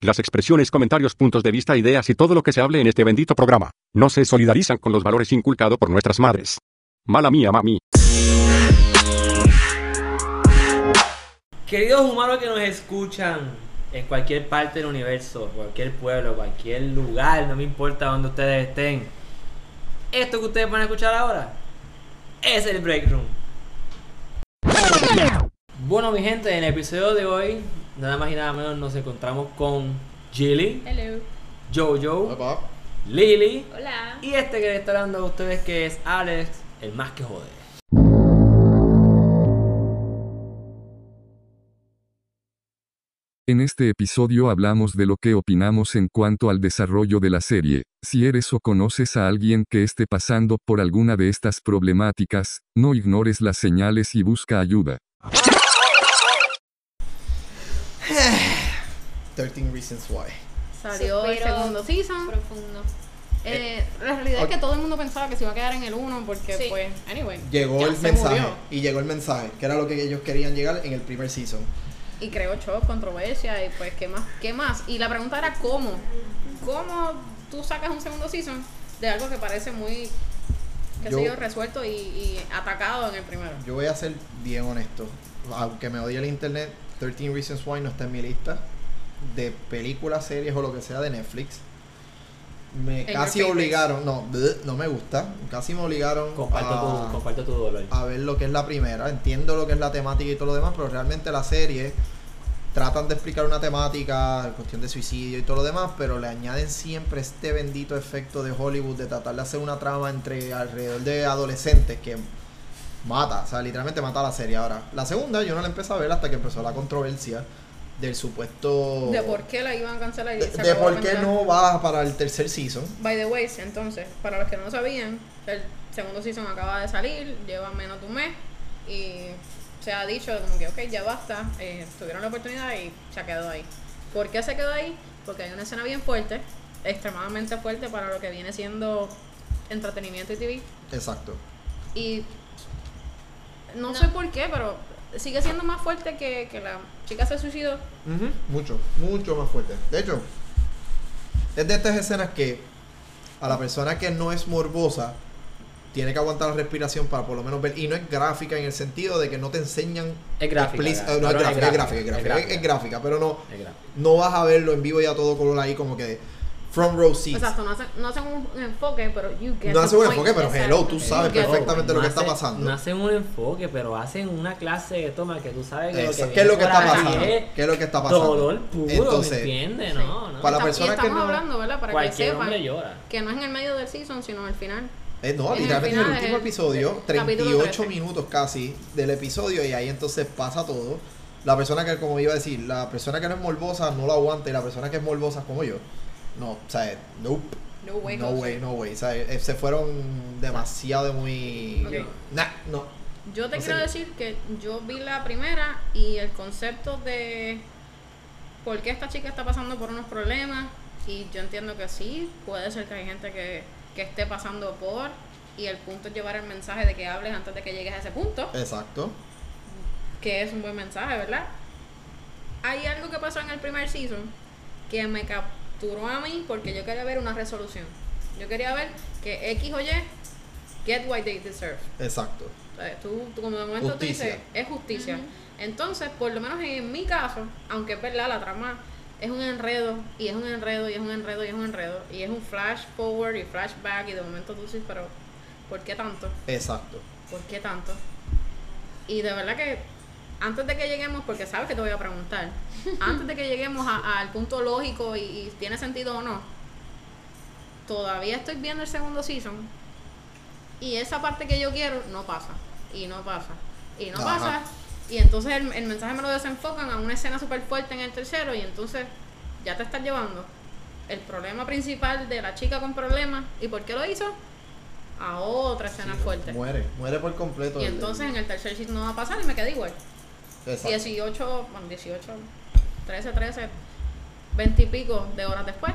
Las expresiones, comentarios, puntos de vista, ideas y todo lo que se hable en este bendito programa no se solidarizan con los valores inculcados por nuestras madres. Mala mía, mami. Queridos humanos que nos escuchan en cualquier parte del universo, cualquier pueblo, cualquier lugar, no me importa dónde ustedes estén. Esto que ustedes van a escuchar ahora es el Break Room. Bueno, mi gente, en el episodio de hoy, nada más y nada menos nos encontramos con Jilly, Hello. Jojo, Lily Hola. y este que le está hablando a ustedes que es Alex, el más que jode. En este episodio hablamos de lo que opinamos en cuanto al desarrollo de la serie. Si eres o conoces a alguien que esté pasando por alguna de estas problemáticas, no ignores las señales y busca ayuda. 13 Reasons Why. Salió el Suspiro segundo season. profundo. Eh, la realidad es que todo el mundo pensaba que se iba a quedar en el 1 porque, Sí. pues, anyway. Llegó ya el se mensaje. murió. Y llegó el mensaje, que era lo que ellos querían llegar en el primer season. Y creó shock, controversia y, pues, ¿qué más? ¿Qué más? Y la pregunta era, ¿cómo? ¿Cómo tú sacas un segundo season de algo que parece muy, qué Yo- sé yo, resuelto y, y atacado en el primero? Yo voy a ser bien honesto. Aunque me odie el internet, 13 Reasons Why no está en mi lista de películas, series o lo que sea de Netflix. Me En casi obligaron, no, bleh, no me gusta. Casi me obligaron Comparto, a, tu, comparto tu dolor. a ver lo que es la primera. Entiendo lo que es la temática y todo lo demás, pero realmente la serie tratan de explicar una temática, cuestión de suicidio y todo lo demás, pero le añaden siempre este bendito efecto de Hollywood de tratar de hacer una trama entre alrededor de adolescentes que mata, o sea, literalmente mata la serie. Ahora, la segunda yo no la empecé a ver hasta que empezó la controversia del supuesto... De por qué la iban a cancelar y de- por qué no va para el tercer season. By the way, entonces, para los que no lo sabían, el segundo season acaba de salir, lleva menos de un mes y se ha dicho como que, ok, ya basta, eh, tuvieron la oportunidad y se ha quedado ahí. ¿Por qué se quedó ahí? Porque hay una escena bien fuerte, extremadamente fuerte para lo que viene siendo entretenimiento y TV. Exacto. Y no, No. sé por qué, pero sigue siendo más fuerte que, que la chica se suicidó. Mucho, mucho más fuerte. De hecho, es de estas escenas que a la persona que no es morbosa tiene que aguantar la respiración para por lo menos ver. Y no es gráfica en el sentido de que no te enseñan. Es gráfica, eh, no, es gráfica, es gráfica, es gráfica, es- es gráfica, pero no, no vas a verlo en vivo y a todo color ahí como que front row seats. Exacto, no hacen, no hacen un enfoque, pero you get No the hace un point. enfoque, pero Exacto. hello, tú sabes perfectamente lo No que está hacen- pasando. No hacen un enfoque, pero hacen una clase de toma que tú sabes que lo Esa- que ¿Qué es lo que está pasando? es ¿Qué es lo que está pasando? Dolor puro, Entonces, ¿me entiendes? Sí. No, no. Para la persona y que estamos no- hablando, ¿verdad? Para que sepan que no es en el medio del season, sino al final. Eh, no, En el literalmente en el final, último el- episodio, el capítulo 38 13. minutos casi del episodio y ahí entonces pasa todo. La persona que, como iba a decir, la persona que no es morbosa no lo aguanta y la persona que es morbosa como yo, no, o sea, nope, No way. no way, no way, o sea, eh, se fueron demasiado muy... Ok. Nah, no. Yo te No quiero decir que yo vi la primera y el concepto de por qué esta chica está pasando por unos problemas y yo entiendo que sí, puede ser que hay gente que, que esté pasando por y el punto es llevar el mensaje de que hables antes de que llegues a ese punto, Exacto. que es un buen mensaje, ¿verdad? Hay algo que pasó en el primer season que me capturó a mí porque yo quería ver una resolución. Yo quería ver que X o Y get what they deserve. Exacto. O sea, Tú, tú como de momento tú Justicia. dices, es justicia. Entonces, por lo menos en mi caso, aunque es verdad, la trama es un enredo, y es un enredo, y es un enredo, y es un enredo, y es un flash forward y flashback, y de momento tú dices, pero, ¿por qué tanto? Exacto. ¿Por qué tanto? Y de verdad que, antes de que lleguemos, porque sabes que te voy a preguntar, antes de que lleguemos al punto lógico y, y tiene sentido o no, todavía estoy viendo el segundo season y esa parte que yo quiero no pasa y no pasa y no Ajá. pasa y entonces el, el mensaje me lo desenfocan a una escena súper fuerte en el tercero y entonces ya te estás llevando el problema principal de la chica con problemas y por qué lo hizo a otra escena fuerte Muere, muere por completo. y entonces en el tercer season no va a pasar y me quedé igual Exacto. 18 bueno 18 13 13 20 y pico de horas después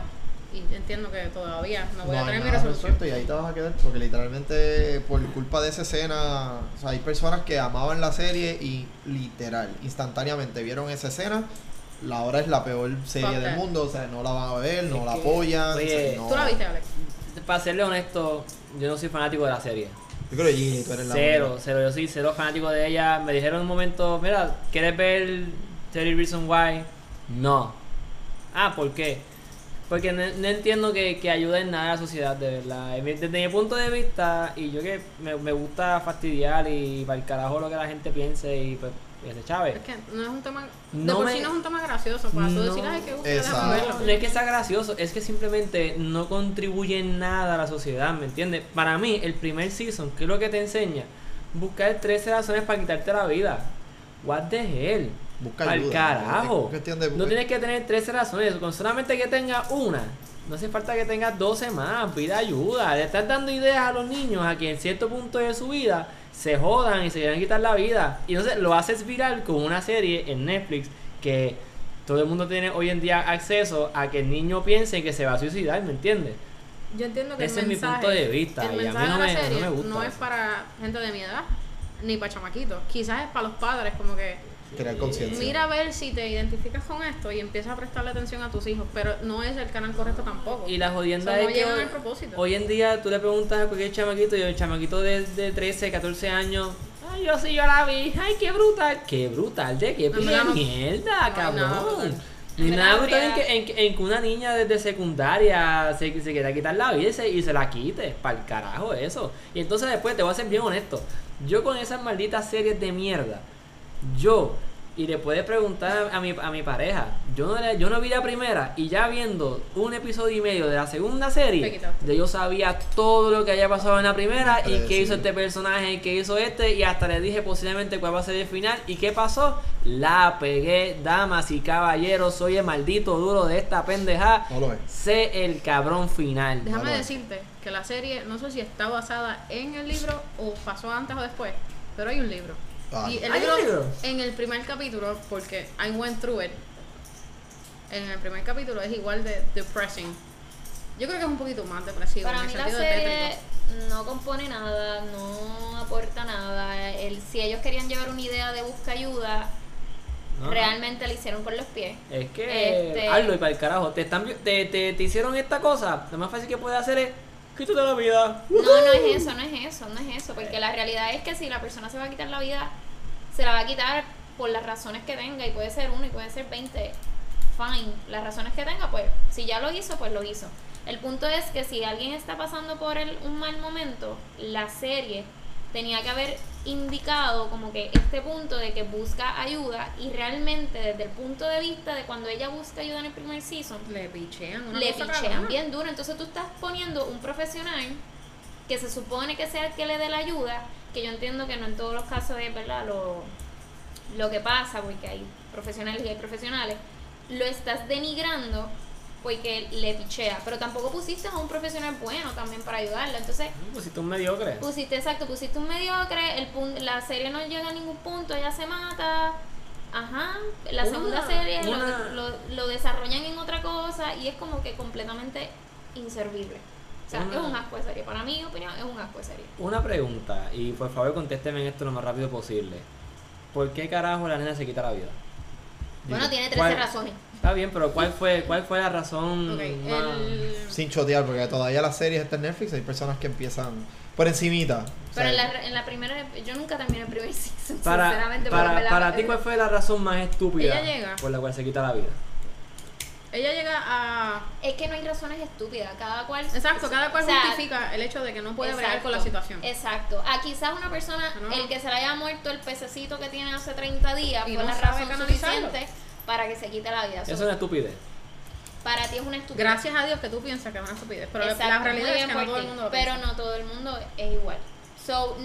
y entiendo que todavía no voy No a tener mi resolución resuelto y ahí te vas a quedar porque literalmente por culpa de esa escena, o sea, hay personas que amaban la serie y literal, instantáneamente vieron esa escena la hora es la peor serie del mundo, o sea, no la van a ver, no Es la que, apoyan, oye, o sea, no- ¿Tú la viste, Alex? Para serle honesto, yo no soy fanático de la serie. Yo creo que Gigi, tú eres la Cero, única. cero, yo soy cero fanático de ella. Me dijeron en un momento, mira, ¿quieres ver 30 Reasons Why? No. Ah, ¿por qué? Porque no, no entiendo que, que ayude en nada a la sociedad, de verdad. Desde mi punto de vista, y yo que me, me gusta fastidiar y para el carajo lo que la gente piense y pues, Chávez. Es que no es un tema. De No por me- sí no es un tema gracioso. Para tú No. decir, ay, Exacto. déjame No, es que sea gracioso, es que simplemente no contribuye en nada a la sociedad, ¿me entiendes? Para mí, el primer season, ¿qué es lo que te enseña? Buscar 13 razones para quitarte la vida. What the hell? Busca Al ayuda. carajo. Es cuestión de- No tienes que tener 13 razones, con solamente que tenga una. No hace falta que tengas 12 más, pida ayuda. Le estás dando ideas a los niños a que en cierto punto de su vida se jodan y se quieran quitar la vida. Y entonces lo haces viral con una serie en Netflix que todo el mundo tiene hoy en día acceso a que el niño piense que se va a suicidar, ¿me entiendes? Yo entiendo que Ese el es mi punto de vista, El y a mí no de la me- no me gusta es eso. para gente de mi edad, ni para chamaquitos. Quizás es para los padres, como que Crear conciencia. mira a ver si te identificas con esto y empiezas a prestarle atención a tus hijos, pero no es el canal correcto tampoco. Y la jodienda O sea, no es que llegan hoy, al propósito. hoy en día tú le preguntas a cualquier chamaquito y el chamaquito de, de 13, 14 años, ay, yo sí, yo la vi, ay, qué brutal, qué brutal, de qué no- mierda, no cabrón. Ni En nada brutal en que, en, que- en que una niña desde secundaria se, se quiera quitar la vida y se, y se la quite. Para el carajo eso. Y entonces después te voy a ser bien honesto. Yo con esas malditas series de mierda, yo, y le puedes preguntar a mi, a mi pareja, yo no, le- yo no vi la primera y ya viendo un episodio y medio de la segunda serie, ya yo sabía todo lo que había pasado en la primera y qué hizo este personaje y qué hizo este y hasta le dije posiblemente cuál va a ser el final y qué pasó. La pegué, damas y caballeros, soy el maldito duro de esta pendeja. No lo es. Sé el cabrón final. Déjame decirte que la serie, no sé si está basada en el libro o pasó antes o después, pero hay un libro. Ah. Y el ¿Hay libro, un libro? en el primer capítulo, porque I went through it, en el primer capítulo es igual de depressing. Yo creo que es un poquito más depresivo Para en el mí la sentido de serie tétrico. no compone nada, no aporta nada. El, si ellos querían llevar una idea de busca ayuda, No. realmente la hicieron con los pies. Es que, Este- hazlo y para el carajo. Te, están, te, te, te hicieron esta cosa. Lo más fácil que puedes hacer es quítate la vida. No, no es eso, no es eso, no es eso. Porque la realidad es que si la persona se va a quitar la vida, se la va a quitar por las razones que tenga. Y puede ser uno y puede ser 20. Fine. Las razones que tenga, pues si ya lo hizo, pues lo hizo. El punto es que si alguien está pasando por el, un mal momento, la serie tenía que haber indicado como que este punto de que busca ayuda y realmente desde el punto de vista de cuando ella busca ayuda en el primer season, Le pichean una le pichean bien duro. Entonces tú estás poniendo un profesional que se supone que sea el que le dé la ayuda, que yo entiendo que no en todos los casos es verdad lo, lo que pasa, porque hay profesionales y hay profesionales, lo estás denigrando porque le pichea, pero tampoco pusiste a un profesional bueno también para ayudarla. Entonces, Pues si tú un mediocre. Pusiste, exacto, pusiste un mediocre, el pun- la serie no llega a ningún punto, ella se mata. Ajá, la Una- segunda serie lo- una- lo, lo desarrollan en otra cosa y es como que completamente inservible. O sea, Una- es un asco de serie. Para mi opinión, es un asco de serie. Una pregunta, y por favor contésteme en esto lo más rápido posible. ¿Por qué carajo la nena se quita la vida? Bueno, tiene 13 ¿Cuál- razones. Está bien, pero ¿cuál fue, cuál fue la razón? Más- el- Sin chotear, porque todavía las series están en Netflix, hay personas que empiezan por encimita. Pero en la, en la primera, yo nunca terminé el primer season, Para, sinceramente. pero para, la- para ti, ¿cuál fue la razón más estúpida por la cual se quita la vida? Ella llega a... Es que no hay razones estúpidas, cada cual... Exacto, cada cual o sea, justifica el hecho de que no puede bregar con la situación. Exacto. A quizás una persona, No. el que se le haya muerto el pececito que tiene hace 30 días, Y fue no la razón suficiente para que se quite la vida. Eso So, es una estupidez. Para ti es una estupidez. Gracias a Dios que tú piensas que es una estupidez, pero la- Exacto, la muy realidad es que no todo el mundo lo Pero piensa. no todo el mundo es igual. So,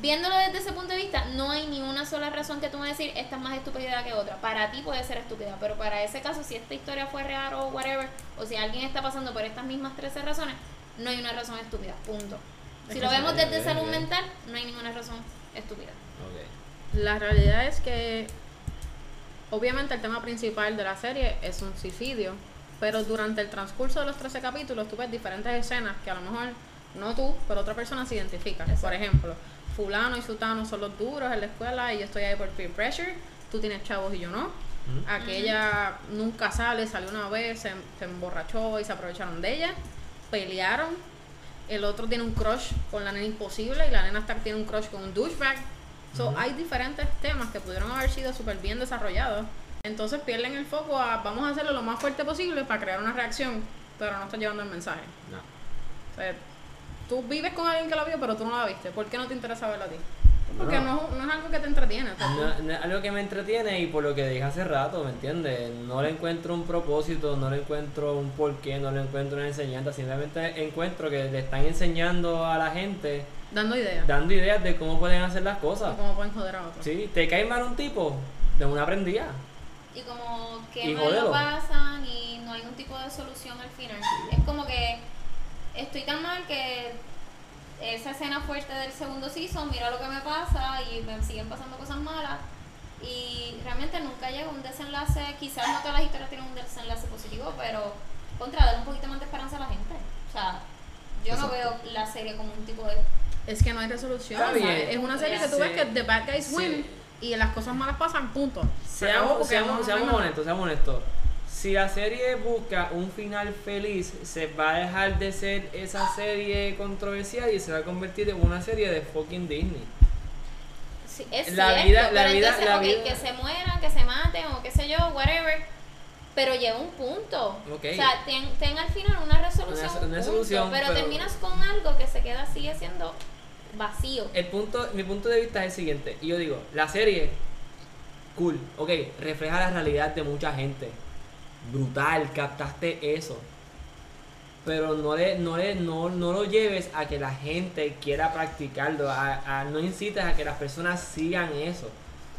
viéndolo desde ese punto de vista, no hay ni una sola razón que tú me decir esta es más estúpida que otra. Para ti puede ser estúpida, pero para ese caso, si esta historia fue real o whatever, o si alguien está pasando por estas mismas 13 razones, no hay una razón estúpida. Punto. Si lo vemos desde salud mental, no hay ninguna razón estúpida. La realidad es que obviamente el tema principal de la serie es un suicidio, pero durante el transcurso de los 13 capítulos tú ves diferentes escenas que a lo mejor no tú, pero otra persona se identifica. Por ejemplo, fulano y sutano son los duros en la escuela y yo estoy ahí por peer pressure, tú tienes chavos y yo no. Aquella nunca sale, salió una vez, se, se emborrachó y se aprovecharon de ella. Pelearon. El otro tiene un crush con la nena imposible y la nena Stark tiene un crush con un douchebag. So, Hay diferentes temas que pudieron haber sido súper bien desarrollados. Entonces pierden el foco a vamos a hacerlo lo más fuerte posible para crear una reacción, pero no está llevando el mensaje. No. O sea, tú vives con alguien que lo vio, pero tú no la viste. ¿Por qué no te interesa verlo a ti? Porque no, no es algo que te entretiene. o sea, tú- No, no es algo que me entretiene y por lo que dije hace rato, ¿me entiendes? No le encuentro un propósito, no le encuentro un porqué, no le encuentro una enseñanza, simplemente encuentro que le están enseñando a la gente, dando ideas. dando ideas de cómo pueden hacer las cosas. cómo pueden joder a otros. Sí, te cae mal un tipo, de una prendida. Y como que Y no lo pasan y no hay un tipo de solución al final. Es como que estoy tan mal que esa escena fuerte del segundo season, mira lo que me pasa y me siguen pasando cosas malas. Y realmente nunca llega un desenlace, quizás no todas las historias tienen un desenlace positivo, pero contra darle un poquito más de esperanza a la gente. O sea, yo no veo la serie como un tipo de... Es que no hay resolución. Es una serie que tú Sí. ves que the bad guys Sí. win y las cosas malas pasan, punto. Seamos, seamos, seamos honestos, seamos honestos. Si la serie busca un final feliz, se va a dejar de ser esa serie controversial y se va a convertir en una serie de fucking Disney. Sí, es La cierto, vida- la pero vida- entonces, la ok, vida- que se mueran, que se maten o qué sé yo, whatever. Pero lleva un punto. O sea, ten, ten al final una resolución. Una- un una punto, solución, pero, pero- terminas con algo que se queda sigue siendo vacío. El punto, mi punto de vista es el siguiente. Y yo digo, la serie, cool, ok, refleja la realidad de mucha gente. Brutal, captaste eso. Pero no le, no le, no, no lo lleves a que la gente quiera practicarlo, a, a- no incites a que las personas sigan eso.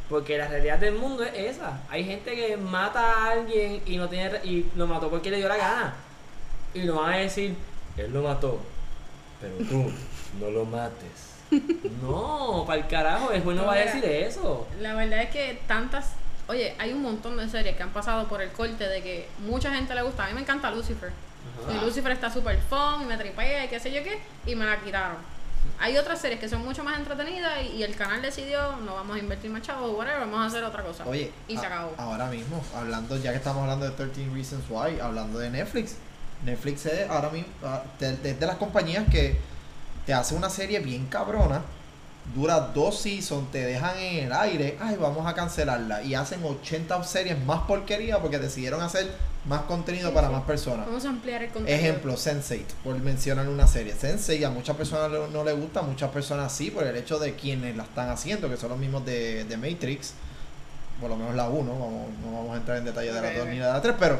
Porque la realidad del mundo es esa. Hay gente que mata a alguien y no tiene y lo mató porque le dio la gana. Y lo van a decir, él lo mató, pero tú no lo mates. No, para el carajo, el juez no No, va a decir eso. La verdad es que tantas. Oye, hay un montón de series que han pasado por el corte de que mucha gente le gusta. A mí me encanta Lucifer. Ajá. Y Lucifer está súper fun y me tripea y qué sé yo qué. Y me la quitaron. Hay otras series que son mucho más entretenidas y, y el canal decidió no vamos a invertir más chavos, whatever, vamos a hacer otra cosa. Oye, y se a- acabó. ahora mismo, hablando, ya que estamos hablando de 13 Reasons Why, hablando de Netflix. Netflix es ahora mismo, ah, de, de- de las compañías que te hace una serie bien cabrona, dura dos seasons, te dejan en el aire, ay, vamos a cancelarla. Y hacen 80 series más porquería porque decidieron hacer más contenido Sí, para sí. más personas. Vamos a ampliar el contenido. Ejemplo, Sense8, por mencionar una serie. Sense8 a muchas personas no, le gusta, a muchas personas sí, por el hecho de quienes la están haciendo, que son los mismos de, de Matrix, por lo menos la 1, vamos, no vamos a entrar en detalle de la Ok, 2 ok. ni de la 3, pero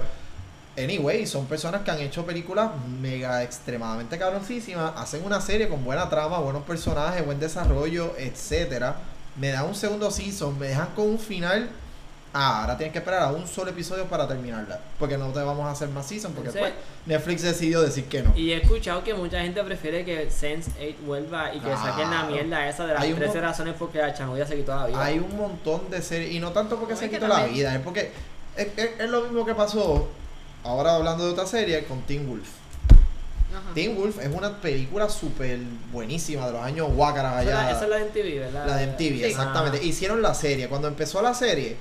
anyway, son personas que han hecho películas mega extremadamente cabroncísimas, hacen una serie con buena trama, buenos personajes, buen desarrollo, etcétera. Me dan un segundo season, me dejan con un final. Ah, ahora tienes que esperar a un solo episodio para terminarla. Porque no te vamos a hacer más season. Porque pues, Netflix decidió decir que no. Y he escuchado que mucha gente prefiere que Sense8 vuelva y que saquen la mierda esa de las Hay un 13 mo- razones porque la chamulla se quitó la vida. Hay un montón de series. Y no tanto porque No, se quitó la vida. Es porque es, es- es lo mismo que pasó. Ahora hablando de otra serie con Teen Wolf. Ajá. Teen Wolf es una película súper buenísima de los años Guácaras esa, allá. esa es la de MTV, ¿verdad? La de MTV, Sí. exactamente. Ah. Hicieron la serie. Cuando empezó la serie,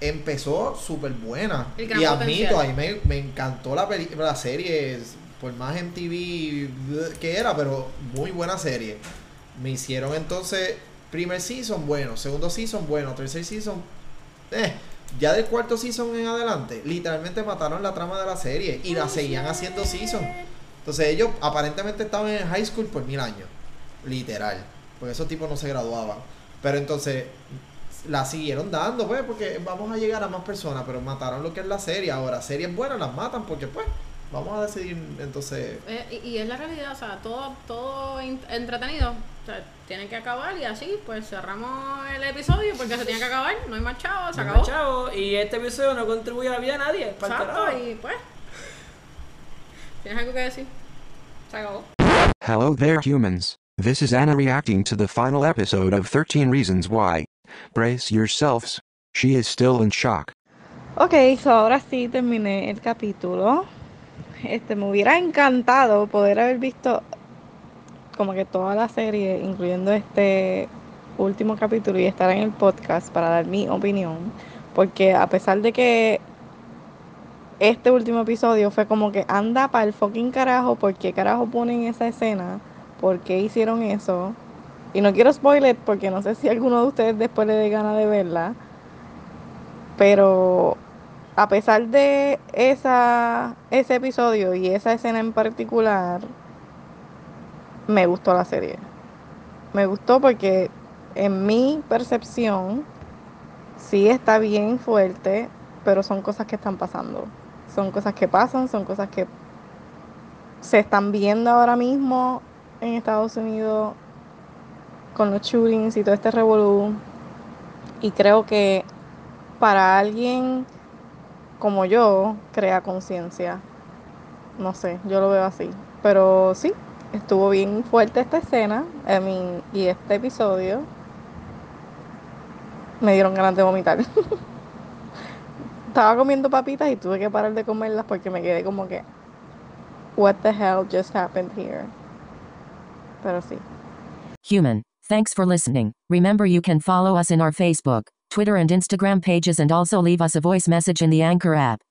empezó súper buena. Y potencial. admito, a mí me, me encantó la, peli- la serie, por más MTV que era, pero muy buena serie. Me hicieron entonces, primer season bueno, segundo season bueno, tercer season, eh. Ya del cuarto season en adelante, literalmente mataron la trama de la serie y la seguían haciendo season. Entonces ellos aparentemente estaban en high school por mil años. Literal. Porque esos tipos no se graduaban. Pero entonces la siguieron dando, pues, porque vamos a llegar a más personas, pero mataron lo que es la serie. Ahora, series buenas las matan porque, pues, vamos a decidir entonces... Eh, y, y es la realidad, o sea, todo, todo entretenido. O sea, tiene que acabar y así, pues cerramos el episodio porque se tiene que acabar, no hay más chavos, se No, acabó. chavo, y este episodio no contribuye a la vida de nadie. Exacto, y pues. ¿Tienes algo que decir? Se acabó. Hello there, humans. This is Anna reacting to the final episode of 13 Reasons Why. Brace yourselves. She is still in shock. Ok, so ahora sí terminé el capítulo. Este, me hubiera encantado poder haber visto como que toda la serie, incluyendo este último capítulo y estar en el podcast para dar mi opinión. Porque a pesar de que este último episodio fue como que anda para el fucking carajo, ¿por qué carajo ponen esa escena? ¿Por qué hicieron eso? Y no quiero spoiler porque no sé si alguno de ustedes después le dé gana de verla. Pero a pesar de esa, ese episodio y esa escena en particular, me gustó la serie. Me gustó porque en mi percepción sí está bien fuerte, pero son cosas que están pasando. Son cosas que pasan, son cosas que se están viendo ahora mismo en Estados Unidos con los shootings y todo este revolú. Y creo que para alguien como yo crea conciencia. No sé, yo lo veo así. Pero sí, estuvo bien fuerte esta escena I mean, y este episodio. Me dieron ganas de vomitar. Estaba comiendo papitas y tuve que parar de comerlas porque me quedé como que, what the hell just happened here? Pero sí. Human. Thanks for listening. Remember, you can follow us in our Facebook, Twitter, and Instagram pages and also leave us a voice message in the Anchor app.